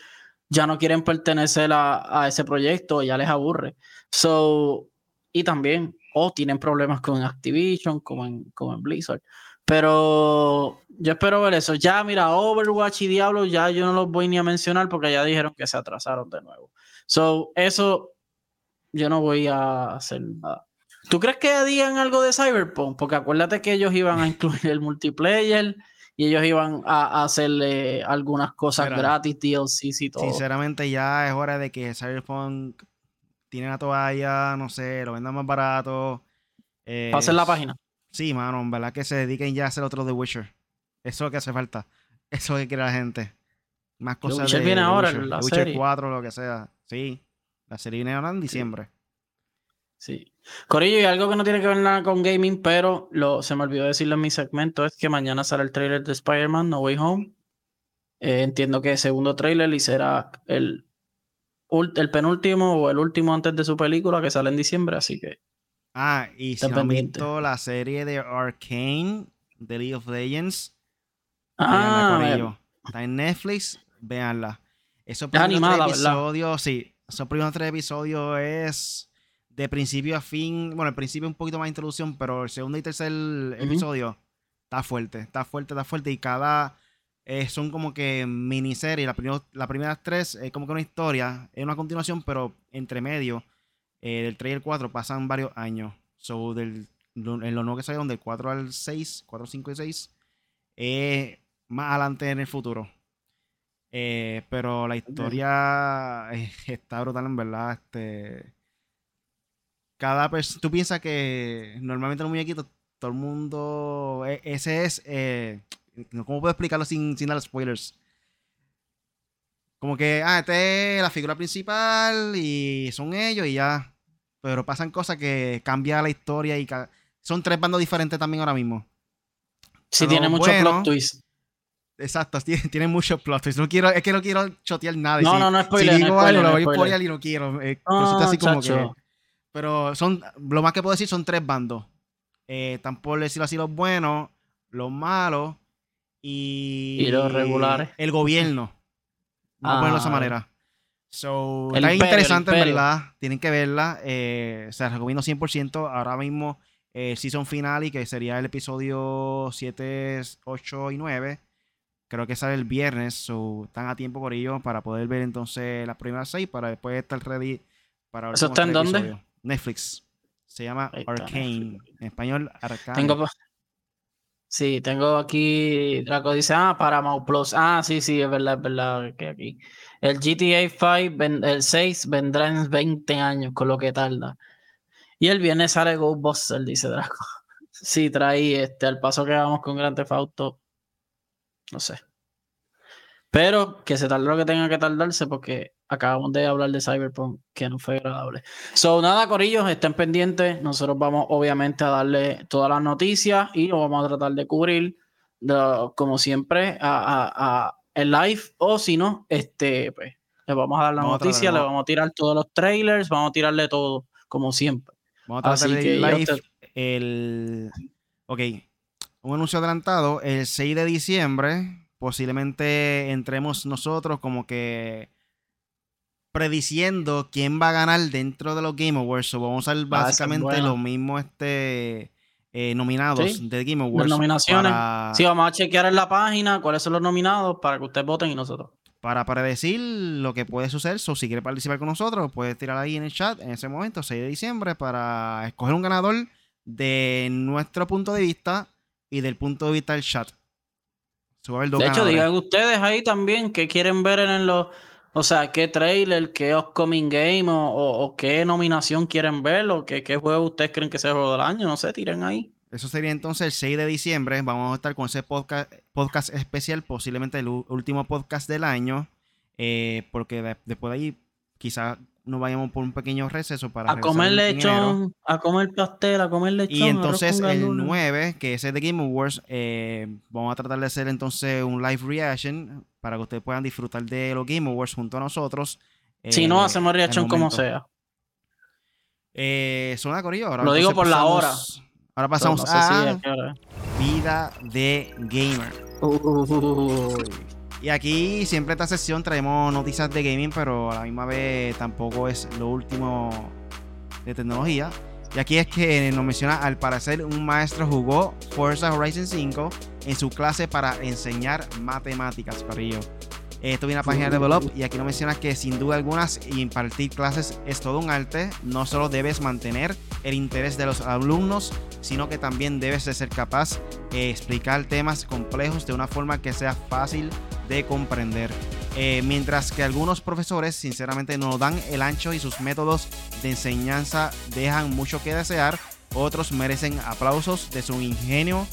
ya no quieren pertenecer a, ese proyecto, ya les aburre. So, y también, o tienen problemas con Activision, como en, como en Blizzard. Pero yo espero ver eso. Ya, mira, Overwatch y Diablo, ya yo no los voy ni a mencionar porque ya dijeron que se atrasaron de nuevo. So, eso yo no voy a hacer nada. ¿Tú crees que digan algo de Cyberpunk? Porque acuérdate que ellos iban a incluir el multiplayer y ellos iban a, hacerle algunas cosas gratis, DLCs y todo. Sinceramente, ya es hora de que Cyberpunk tiene la toalla, no sé, lo vendan más barato. Eh, Pasen la página. Sí, mano, en verdad que se dediquen ya a hacer otro The Witcher. Eso es lo que hace falta. <laughs> Eso es lo que quiere la gente. Más cosas The Witcher viene ahora, la Witcher 4, lo que sea. Sí, la serie viene ahora en diciembre. Sí. Corillo, y algo que no tiene que ver nada con gaming, pero lo, se me olvidó decirlo en mi segmento, es que mañana sale el trailer de Spider-Man No Way Home. Eh, entiendo que el segundo trailer y será el, el penúltimo o el último antes de su película que sale en diciembre, así que... Ah, y si no han visto la serie de Arcane, The League of Legends, ah, está en Netflix, véanla. Esos primeros tres episodios, sí, esos primeros tres episodios es de principio a fin. Bueno, el principio un poquito más introducción, pero el segundo y tercer episodio está fuerte, está fuerte, está fuerte. Y cada. Eh, son como que miniseries. La las primeras tres es como que una historia, es una continuación, pero entre medio eh, del 3 y el 4 pasan varios años. So, del, en lo nuevo que salieron, del 4 al 6, 4, 5 y 6, es más adelante en el futuro. Eh, pero la historia <laughs> está brutal, en verdad. Este cada persona, tú piensas que normalmente los muñequitos, todo el mundo, e, ese es, eh, ¿cómo puedo explicarlo sin, sin dar spoilers? Como que, ah, este es la figura principal y son ellos y ya. Pero pasan cosas que cambian la historia y son tres bandos diferentes también ahora mismo. Sí, tiene <laughs> mucho plot twist. Exacto, tiene, muchos plot twists. No quiero, es que no quiero chotear nada. No, no, no, spoiler. Si digo no algo, lo voy a spoiler y no quiero. Eh, así como que, pero son, lo más que puedo decir son tres bandos. Eh, están por decirlo así los buenos, los malos y, los regulares. El gobierno. Vamos a ponerlo de esa ah, manera. So, está interesante, en verdad. Tienen que verla. Eh, se recomiendo 100%. Ahora mismo, eh, season final y que sería el episodio 7, 8 y 9. Creo que sale el viernes. So, están a tiempo por ello para poder ver entonces las primeras seis para después estar ready para ¿Eso está en dónde? Netflix. Se llama Arcane. En español, Arcane. Tengo, sí, tengo aquí. Draco dice, ah, Paramount Plus. Ah, sí, sí, es verdad, es verdad que aquí. El GTA 5, el 6 vendrá en 20 años, con lo que tarda. Y el viernes sale Ghostbusters, dice Draco. <laughs> Sí, trae este, al paso que vamos con Grand Theft Auto. No sé. Pero que se tarde lo que tenga que tardarse porque acabamos de hablar de Cyberpunk, que no fue agradable. So, nada, Corillos, estén pendientes. Nosotros vamos, obviamente, a darle todas las noticias y lo vamos a tratar de cubrir, como siempre, a, el live. O si no, este, pues, le vamos a dar la noticia, le vamos a tirar todos los trailers, vamos a tirarle todo, como siempre. Vamos a tratar de live el. Ok, un anuncio adelantado, el 6 de diciembre. Posiblemente entremos nosotros como que prediciendo quién va a ganar dentro de los Game Awards. vamos a ver básicamente los mismos este, eh, nominados de Game Awards. Las nominaciones. Sí, vamos a chequear en la página cuáles son los nominados para que ustedes voten y nosotros. Para predecir lo que puede suceder, o si quiere participar con nosotros, puede tirar ahí en el chat en ese momento, 6 de diciembre, para escoger un ganador de nuestro punto de vista y del punto de vista del chat. De hecho, digan ustedes ahí también qué quieren ver en los o sea, ¿qué trailer, qué upcoming game o, qué nominación quieren ver o qué, qué, juego ustedes creen que sea el juego del año? No sé, tiren ahí. Eso sería entonces el 6 de diciembre. Vamos a estar con ese podcast, podcast especial, posiblemente el último podcast del año, eh, porque después de ahí quizás nos vayamos por un pequeño receso para... A comer lechón, a comer pastel, a comer lechón. Y entonces el 9, que es el de Game Awards, eh, vamos a tratar de hacer entonces un live reaction para que ustedes puedan disfrutar de los Game Awards junto a nosotros. si no, eh, hacemos reaction como sea. Eh, suena corillo. Ahora Lo digo por la hora. Ahora pasamos a Vida de Gamer. Y aquí siempre esta sesión traemos noticias de gaming, pero a la misma vez tampoco es lo último de tecnología. Y aquí es que nos menciona, al parecer un maestro jugó Forza Horizon 5 en su clase para enseñar matemáticas para ello. Esto viene a la página de Develop y aquí nos menciona que sin duda algunas impartir clases es todo un arte. No solo debes mantener el interés de los alumnos, sino que también debes de ser capaz de explicar temas complejos de una forma que sea fácil de comprender. Eh, mientras que algunos profesores sinceramente no dan el ancho y sus métodos de enseñanza dejan mucho que desear, otros merecen aplausos de su ingenio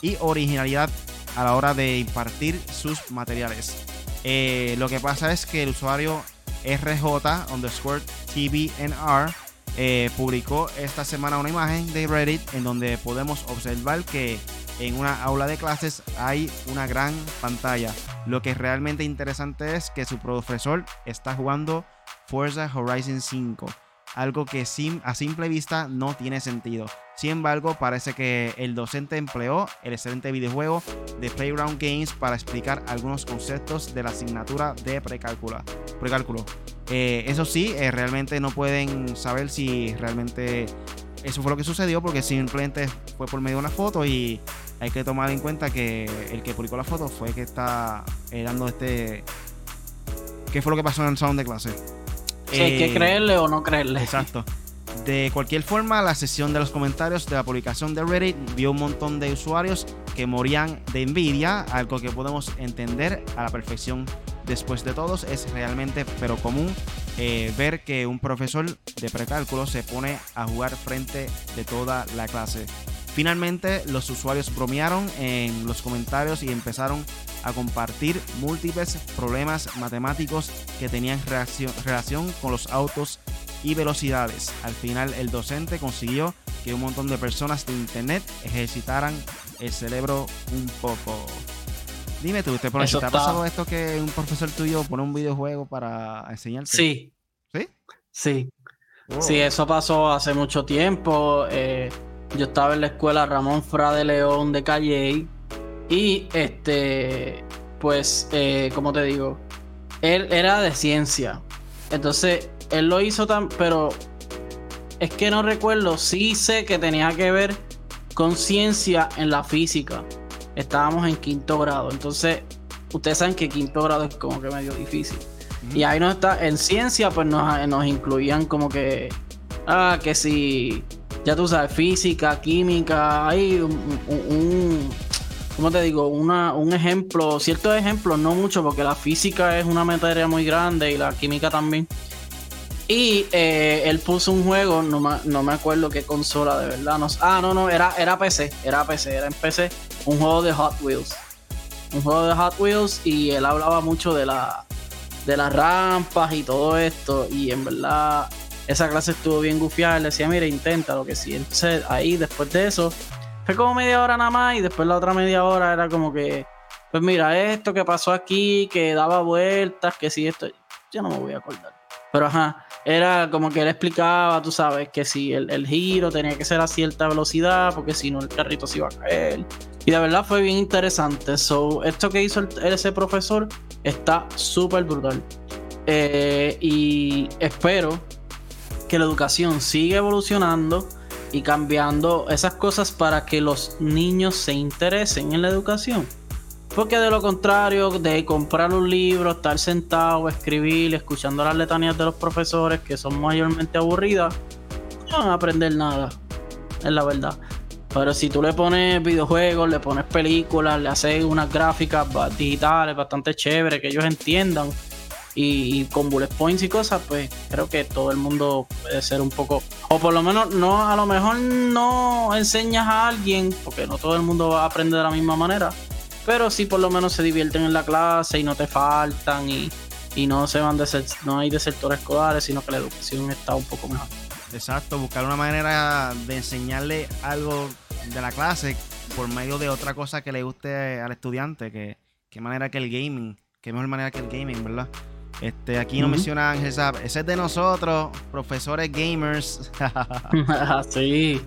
y originalidad a la hora de impartir sus materiales. Eh, lo que pasa es que el usuario RJ underscore TVNR eh, publicó esta semana una imagen de Reddit en donde podemos observar que en una aula de clases hay una gran pantalla. Lo que es realmente interesante es que su profesor está jugando Forza Horizon 5, algo que a simple vista no tiene sentido. Sin embargo, parece que el docente empleó el excelente videojuego de Playground Games para explicar algunos conceptos de la asignatura de precálculo. Eh, eso sí, eh, realmente no pueden saber si realmente eso fue lo que sucedió porque simplemente fue por medio de una foto y hay que tomar en cuenta que el que publicó la foto fue el que está eh, dando este... ¿Qué fue lo que pasó en el salón de clase? Si hay que creerle o no creerle. Exacto. De cualquier forma, la sesión de los comentarios de la publicación de Reddit vio un montón de usuarios que morían de envidia, algo que podemos entender a la perfección. Después de todos, es realmente pero común eh, ver que un profesor de precálculo se pone a jugar frente de toda la clase. Finalmente, los usuarios bromearon en los comentarios y empezaron a compartir múltiples problemas matemáticos que tenían relación con los autos y velocidades. Al final el docente consiguió que un montón de personas de internet ejercitaran el cerebro un poco. Dime tú, ¿te, ¿te ha pasado esto que un profesor tuyo pone un videojuego para enseñarte? Sí. ¿Sí? Sí. Sí, eso pasó hace mucho tiempo. Eh, yo estaba en la escuela Ramón Fra de León de Calle y este, pues, eh, como te digo, él era de ciencia. Entonces, él lo hizo tan, pero es que no recuerdo, sí sé que tenía que ver con ciencia en la física. Estábamos en quinto grado, entonces ustedes saben que quinto grado es como que medio difícil. Y ahí no está, en ciencia pues nos, nos incluían como que, ah, que si, ya tú sabes, física, química, hay un, un, ¿cómo te digo? Una, un ejemplo, ciertos ejemplos, no mucho, porque la física es una materia muy grande y la química también. Y eh, él puso un juego, no me, no me acuerdo qué consola de verdad. No, ah, no, no, era, era PC, era PC, era en PC, un juego de Hot Wheels. Un juego de Hot Wheels y él hablaba mucho de, la, de las rampas y todo esto. Y en verdad, esa clase estuvo bien gufiada. Él decía, mira, intenta lo que sí. Entonces ahí, después de eso, fue como media hora nada más y después la otra media hora era como que, pues mira, esto que pasó aquí, que daba vueltas, que sí, esto, yo no me voy a acordar. Pero ajá, era como que él explicaba, tú sabes, que si el, giro tenía que ser a cierta velocidad, porque si no el carrito se iba a caer. Y de verdad fue bien interesante. So, esto que hizo ese profesor está súper brutal. Eh, y espero que la educación siga evolucionando y cambiando esas cosas para que los niños se interesen en la educación. Porque de lo contrario, de comprar un libro, estar sentado, escribir, escuchando las letanías de los profesores que son mayormente aburridas, no van a aprender nada. Es la verdad. Pero si tú le pones videojuegos, le pones películas, le haces unas gráficas digitales bastante chéveres que ellos entiendan y, con bullet points y cosas, pues creo que todo el mundo puede ser un poco, o por lo menos no, a lo mejor no enseñas a alguien, porque no todo el mundo va a aprender de la misma manera, pero sí por lo menos se divierten en la clase y no te faltan y, no se van de ser, no hay desertores escolares, sino que la educación está un poco mejor. Exacto, buscar una manera de enseñarle algo de la clase por medio de otra cosa que le guste al estudiante, que qué manera que el gaming, qué mejor manera que el gaming, ¿verdad? Este, aquí nos menciona Ángel ese es de nosotros, profesores gamers. <laughs> <laughs> sí.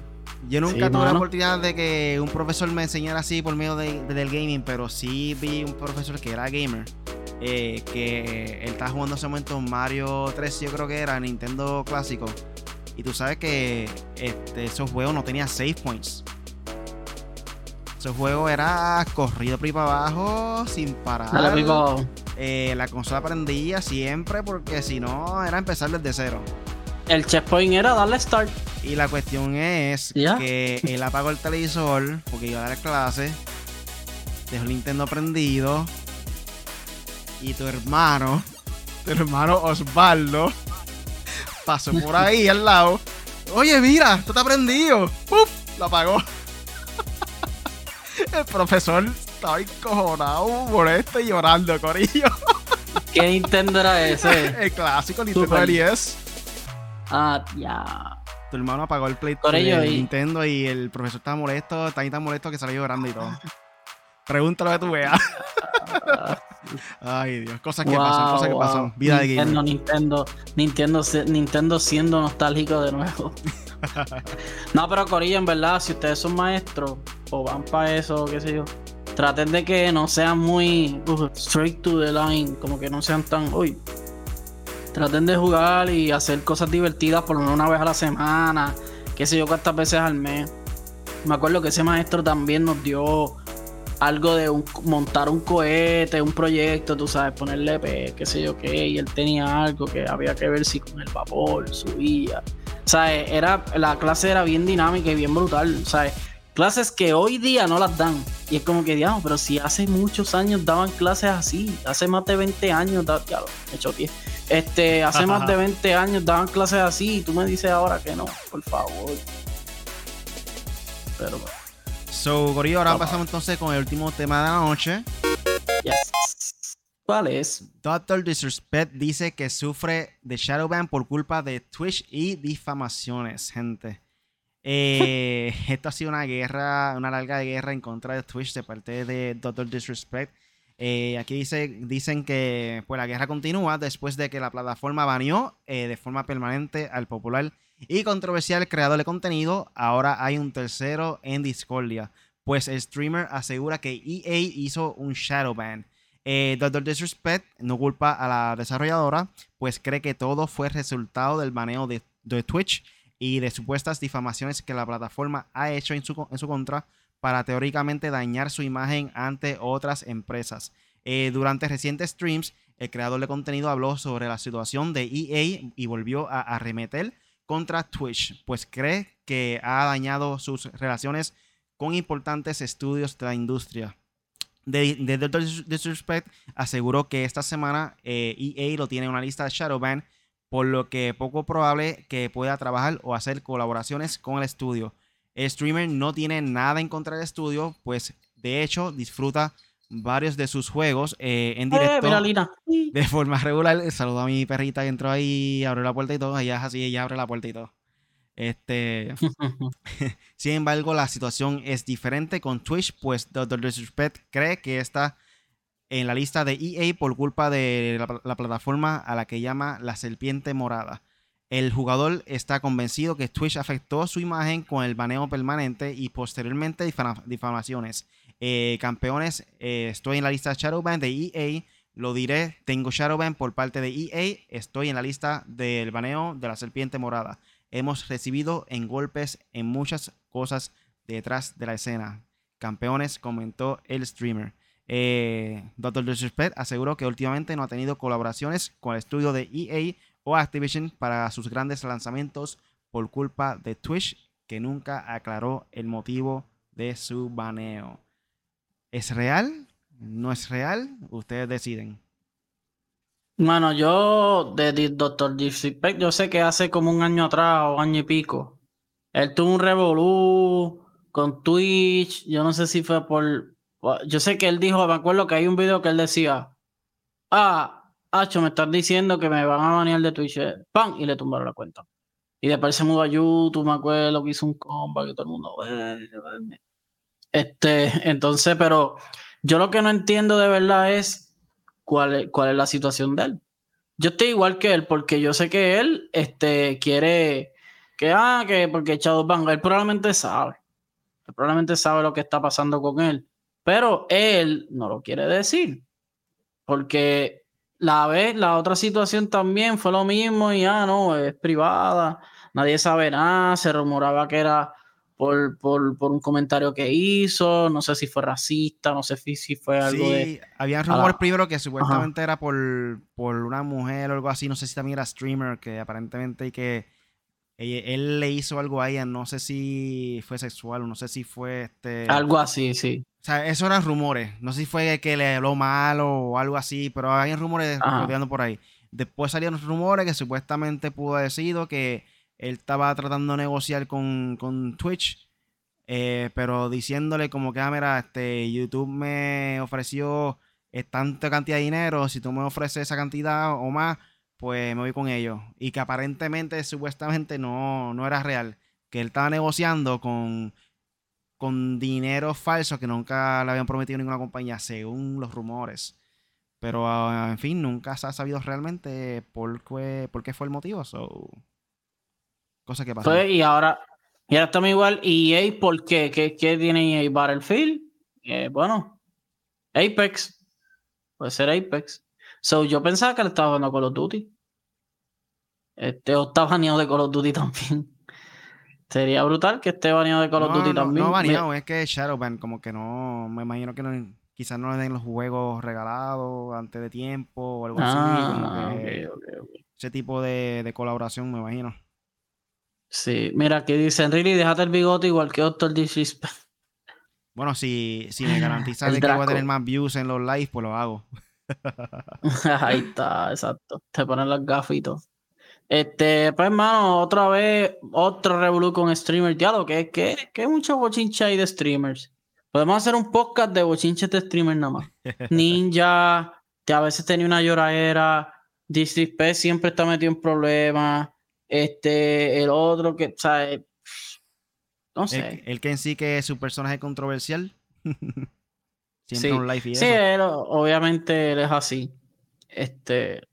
Yo nunca tuve la oportunidad de que un profesor me enseñara así por medio del gaming, pero sí vi un profesor que era gamer. Eh, que él estaba jugando en ese momento Mario 3, yo creo que era Nintendo clásico. Y tú sabes que este, esos juegos no tenían save points. Ese juego era corrido por ahí para abajo sin parar. Eh, la consola prendía siempre porque si no era empezar desde cero. El checkpoint era darle start. Y la cuestión es que él apagó el televisor porque iba a dar clase. Dejó el Nintendo prendido. Y tu hermano, <laughs> tu hermano Osvaldo, <laughs> pasó por ahí al lado. Oye, mira, esto está prendido. ¡Uf! Lo apagó. <laughs> el profesor estaba encojonado, molesto y llorando, corillo. ¿Qué Nintendo era ese? el clásico Nintendo 10. Ah, ya. Tu hermano apagó el Play de Nintendo y el profesor estaba molesto, tan y tan molesto que salió llorando y todo. Pregúntalo que tú veas. <laughs> Ay, Dios, cosas que pasan, cosas que pasan. Vida de gamer. Nintendo, Nintendo, Nintendo siendo nostálgico de nuevo. <laughs> no, pero Corillo, en verdad, si ustedes son maestros o van para eso, qué sé yo, traten de que no sean muy straight to the line, como que no sean tan, uy, traten de jugar y hacer cosas divertidas por lo menos una vez a la semana, qué sé yo, cuántas veces al mes. Me acuerdo que ese maestro también nos dio algo de montar un cohete, un proyecto, tú sabes, ponerle, qué sé yo qué, y él tenía algo que había que ver si con el vapor subía. O sea, era, la clase era bien dinámica y bien brutal, ¿sabes? Clases que hoy día no las dan. Y es como que, digamos, pero si hace muchos años daban clases así, hace más de 20 años, ya lo he hecho Este, hace más de 20 años daban clases así y tú me dices ahora que no, por favor. Pero So, Gorillo, ahora pasamos entonces con el último tema de la noche. ¿Cuál es? Doctor Disrespect dice que sufre de Shadowban por culpa de Twitch y difamaciones, gente. Eh, <laughs> esto ha sido una guerra, una larga guerra en contra de Twitch de parte de Doctor Disrespect. Eh, aquí dice, dicen que pues, la guerra continúa después de que la plataforma baneó eh, de forma permanente al popular y controversial creador de contenido, ahora hay un tercero en Discordia, pues el streamer asegura que EA hizo un shadow ban. Eh, Doctor Disrespect no culpa a la desarrolladora, pues cree que todo fue resultado del baneo de, Twitch y de supuestas difamaciones que la plataforma ha hecho en su, en su contra para teóricamente dañar su imagen ante otras empresas. Eh, durante recientes streams, el creador de contenido habló sobre la situación de EA y volvió a arremeter contra Twitch, pues cree que ha dañado sus relaciones con importantes estudios de la industria. De, Disrespect aseguró que esta semana EA eh, e lo tiene en una lista de Shadowban, por lo que poco probable que pueda trabajar o hacer colaboraciones con el estudio. El streamer no tiene nada en contra del estudio, pues de hecho disfruta varios de sus juegos eh, en eh, directo de forma regular. Saludo a mi perrita que entró ahí, abrió la puerta y todo. Ella es así, ella abre la puerta y todo. Este, <laughs> <laughs> sin embargo, la situación es diferente con Twitch, pues Dr. Disrespect cree que está en la lista de EA por culpa de la, plataforma a la que llama la serpiente morada. El jugador está convencido que Twitch afectó su imagen con el baneo permanente y posteriormente difamaciones. Eh, campeones, eh, estoy en la lista Shadowban de EA. Lo diré, tengo Shadowban por parte de EA. Estoy en la lista del baneo de la serpiente morada. Hemos recibido en golpes en muchas cosas detrás de la escena. Campeones, comentó el streamer. Eh, Dr. Disrespect aseguró que últimamente no ha tenido colaboraciones con el estudio de EA o Activision para sus grandes lanzamientos por culpa de Twitch, que nunca aclaró el motivo de su baneo. ¿Es real? ¿No es real? Ustedes deciden. Bueno, yo de Doctor Disrespect, yo sé que hace como un año atrás o año y pico, él tuvo un revolú con Twitch, yo no sé si fue por... Yo sé que él dijo, me acuerdo que hay un video que él decía, ah, Hacho, me estás diciendo que me van a banear de Twitch, eh, ¡pam! Y le tumbaron la cuenta. Y después se mudó a YouTube, me acuerdo que hizo un compa que todo el mundo... Este, entonces, pero yo lo que no entiendo de verdad es cuál es, cuál es la situación de él. Yo estoy igual que él, porque yo sé que él este, quiere, que, ah, que porque Shadowban, él probablemente sabe. Él probablemente sabe lo que está pasando con él. Pero él no lo quiere decir. Porque la vez, la otra situación también fue lo mismo y ya ah, no, es privada, nadie sabe nada, se rumoraba que era por, por, por, un comentario que hizo, no sé si fue racista, no sé si fue algo sí, de... había rumores primero que supuestamente era por, por una mujer o algo así, no sé si también era streamer, que aparentemente y que él, le hizo algo a ella, no sé si fue sexual o no sé si fue este... Algo así, sí. O sea, eso eran rumores, no sé si fue que le habló mal o algo así, pero hay rumores rodeando por ahí. Después salieron rumores que supuestamente pudo haber sido que él estaba tratando de negociar con, Twitch, eh, pero diciéndole como que, ah, mira, este, YouTube me ofreció tanta cantidad de dinero, si tú me ofreces esa cantidad o más, pues me voy con ellos. Y que aparentemente, supuestamente, no, no era real. Que él estaba negociando con, con dinero falso que nunca le habían prometido ninguna compañía, según los rumores. Pero, ah, en fin, nunca se ha sabido realmente por qué, por qué fue el motivo. So, Cosa que pasa. y ahora, y ahora estamos igual. ¿Y EA por qué? ¿Qué, qué tiene EA? Battlefield. Eh, bueno, Apex. Puede ser Apex. So, yo pensaba que le estaba jugando Call of Duty. Este, o baneado de Call of Duty <laughs> también. Sería brutal que esté baneado de Call of Duty también. No, baneado, es que Shadowban, como que no. Me imagino que no, quizás no le den los juegos regalados antes de tiempo o algo así. Ah, ese tipo de, de colaboración, me imagino. Sí, mira, que dicen, Really, déjate el bigote igual que Doctor Disrespect. Bueno, si, si me <laughs> garantizas que voy a tener más views en los lives, pues lo hago. <laughs> Ahí está, exacto. Te ponen las gafitos. Este, pues hermano, otra vez, otro revolú con streamers. Diablo, que, que, que mucho bochinche hay de streamers. Podemos hacer un podcast de bochinches de streamers nada más. <laughs> Ninja, que a veces tenía una lloradera. Disrespect siempre está metido en problemas. Este, el otro que, o sea, eh, no sé. El, que en sí que es su personaje controversial. <laughs> Siempre sí. un live y Sí, obviamente él es así. Este.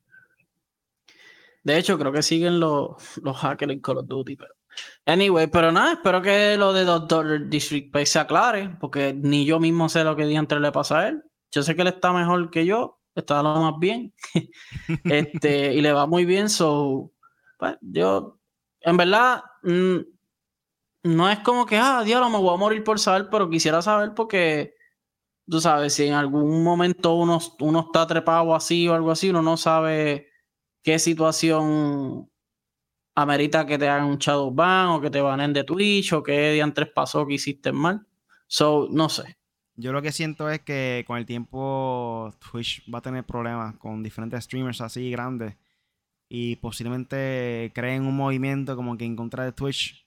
De hecho, creo que siguen los, los hackers en Call of Duty, pero. Anyway, pero nada, espero que lo de Doctor District Pay se aclare, porque ni yo mismo sé lo que entre le pasa a él. Yo sé que él está mejor que yo, está lo más bien. <laughs> este, y le va muy bien, so pues, yo, en verdad, mm, no es como que, ah, diablo, me voy a morir por saber, pero quisiera saber porque, tú sabes, si en algún momento uno, uno está trepado así o algo así, uno no sabe qué situación amerita que te hagan un shadow ban o que te banen de Twitch o qué diantres pasó que hiciste mal. So, no sé. Yo lo que siento es que con el tiempo Twitch va a tener problemas con diferentes streamers así grandes y posiblemente creen un movimiento como que en contra de Twitch.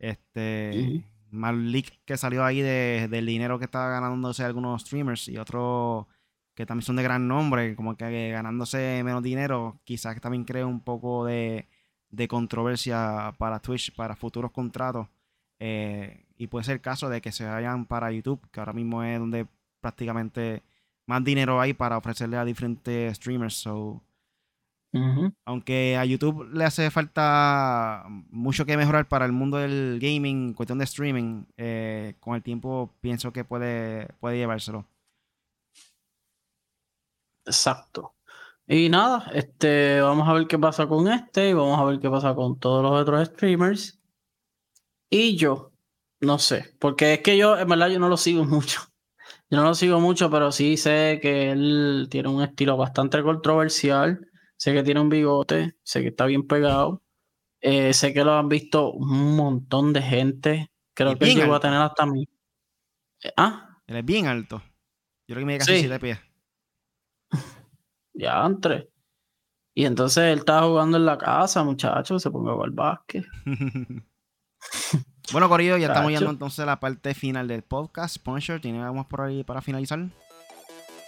Este, mal leak que salió ahí de, del dinero que estaba ganándose algunos streamers y otros que también son de gran nombre, como que ganándose menos dinero, quizás también cree un poco de, de controversia para Twitch, para futuros contratos. Eh, y puede ser el caso de que se vayan para YouTube, que ahora mismo es donde prácticamente más dinero hay para ofrecerle a diferentes streamers. So, aunque a YouTube le hace falta mucho que mejorar para el mundo del gaming, cuestión de streaming, eh, con el tiempo pienso que puede, puede llevárselo. Exacto. Y nada, este, vamos a ver qué pasa con este y vamos a ver qué pasa con todos los otros streamers. Y yo, no sé, porque es que yo, en verdad, yo no lo sigo <laughs> mucho. Yo no lo sigo mucho, pero sí sé que él tiene un estilo bastante controversial sé que tiene un bigote, sé que está bien pegado, eh, sé que lo han visto un montón de gente, creo que llegó a tener hasta mí. ¿Ah? Él es bien alto. Yo creo que me casi sí. de pies. Ya, entre. Y entonces él estaba jugando en la casa, muchachos, se ponga al básquet. <laughs> bueno, Corillo, ya estamos yendo entonces a la parte final del podcast. Punisher, ¿tiene algo más por ahí para finalizar?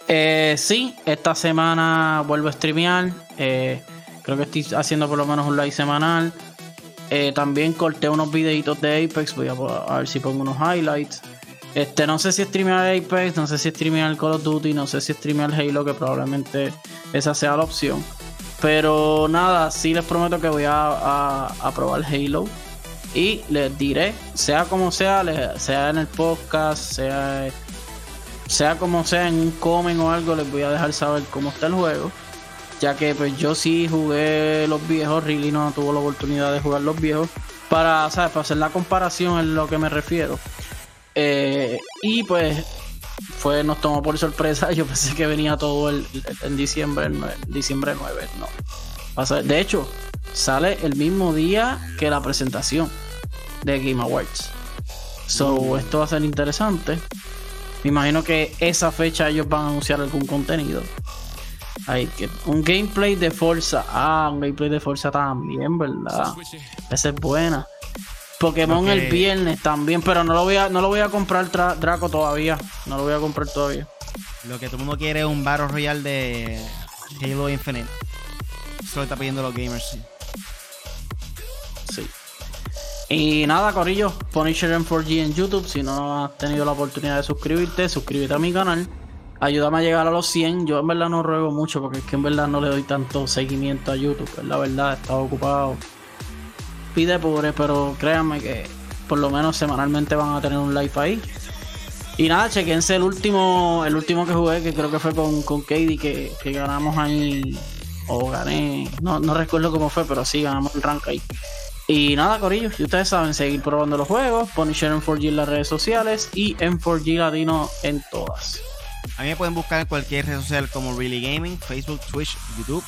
Eh, sí, esta semana vuelvo a streamear. Eh, creo que estoy haciendo por lo menos un live semanal. Eh, también corté unos videitos de Apex. Voy a, ver si pongo unos highlights. Este, no sé si streamear Apex, no sé si streamear Call of Duty, no sé si streamear Halo, que probablemente esa sea la opción. Pero nada, sí les prometo que voy a, probar Halo. Y les diré, sea como sea, sea en el podcast, sea, sea como sea en un comen o algo, les voy a dejar saber cómo está el juego. Ya que pues yo sí jugué los viejos, Riley no tuvo la oportunidad de jugar los viejos. Para, ¿sabes? para hacer la comparación en lo que me refiero. Eh, y pues fue, nos tomó por sorpresa. <laughs> Yo pensé que venía todo el, en diciembre, diciembre 9. No. De hecho, sale el mismo día que la presentación de Game Awards. So, mm. esto va a ser interesante. Me imagino que esa fecha ellos van a anunciar algún contenido. Hay que, un gameplay de Forza. Ah, un gameplay de Forza también, ¿verdad? Esa es buena. Pokémon el viernes también, pero no lo voy a, no lo voy a comprar Draco todavía. No lo voy a comprar todavía. Lo que todo el mundo quiere es un Battle Royale de Halo Infinite. Eso lo está pidiendo los gamers. Sí. Y nada, Corillo, Punisher en 4G en YouTube. Si no has tenido la oportunidad de suscribirte, suscríbete a mi canal. Ayúdame a llegar a los 100. Yo en verdad no ruego mucho porque es que en verdad no le doy tanto seguimiento a YouTube. Es la verdad, he estado ocupado pide pobre, pero créanme que por lo menos semanalmente van a tener un live ahí. Y nada, chequense el último, el último que jugué, que creo que fue con, con Katie, que, ganamos ahí. O gané. No, no recuerdo cómo fue, pero sí ganamos el rank ahí. Y nada, Corillo, y ustedes saben, seguir probando los juegos, Punisher en 4G en las redes sociales y en 4G Latino en todas. A mí me pueden buscar en cualquier red social como Really Gaming, Facebook, Twitch, YouTube,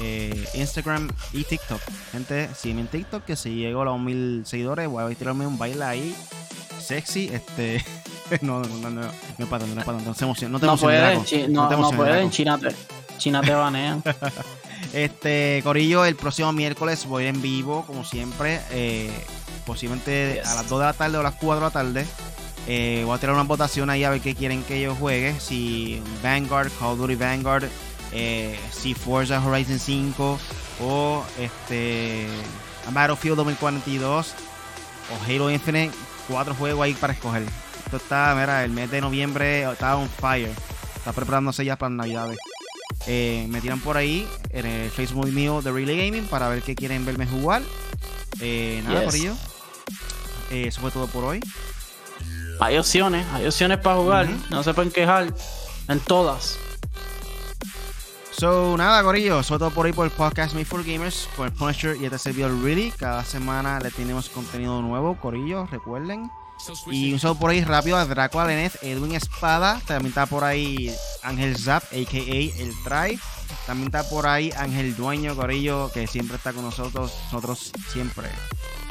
eh, Instagram y TikTok. Gente, sígueme en TikTok que si llego a los mil seguidores voy a tirarme un baile ahí sexy. Este, <laughs> no, no, no, no, no, no para no, para no, se emociona, no te no puedes, no, no, puedes, en China te, China te banean. <laughs> este, Corillo, el próximo miércoles voy en vivo, como siempre, eh, posiblemente a las 2 de la tarde o a las 4 de la tarde. Eh, voy a tirar una votación ahí a ver qué quieren que yo juegue. Si Vanguard, Call of Duty Vanguard, eh, si Forza Horizon 5 o este Battlefield 2042 o Halo Infinite. Cuatro juegos ahí para escoger. Esto está, mira, el mes de noviembre está on fire. Está preparándose ya para navidades. Eh, me tiran por ahí en el Facebook mío de Relay Gaming para ver qué quieren verme jugar. nada, por ello. eso fue todo por hoy. Hay opciones, hay opciones para jugar. No se pueden quejar en todas. So, nada, Corillo, sobre todo por ahí por el podcast Made for Gamers, con el Punisher y este servidor Really. Cada semana le tenemos contenido nuevo, Corillo, recuerden. Y un saludo por ahí rápido a Draco Alenez, Edwin Espada. También está por ahí Ángel Zap, a.k.a. El Try. También está por ahí Ángel Dueño, Corillo, que siempre está con nosotros, nosotros siempre.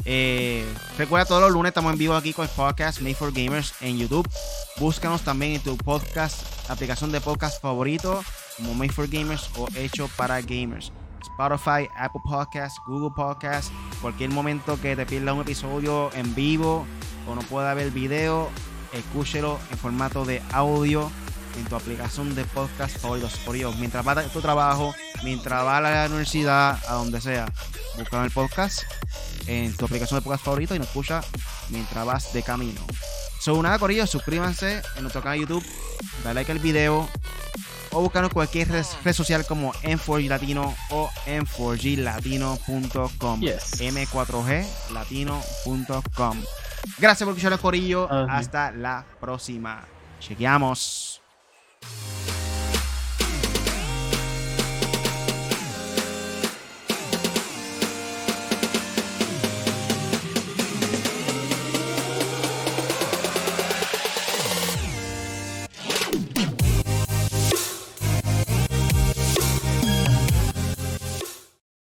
Eh, recuerda, todos los lunes estamos en vivo aquí con el podcast Made for Gamers en YouTube. Búscanos también en tu podcast, aplicación de podcast favorito, como Made for Gamers o Hecho para Gamers. Spotify, Apple Podcasts, Google Podcasts, cualquier momento que te pierda un episodio en vivo o no pueda ver video, escúchelo en formato de audio en tu aplicación de podcast favoritos. Por ello, mientras va a tu trabajo, mientras va a la universidad, a donde sea, busca el podcast en tu aplicación de podcast favorito y nos escucha mientras vas de camino. So, nada, Corillo, suscríbanse en nuestro canal de YouTube, dale like al video o búscanos cualquier red, social como M4G Latino o m4glatino.com. M4G Latino.com. Gracias por escuchar el Corillo. Hasta la próxima. Chequeamos.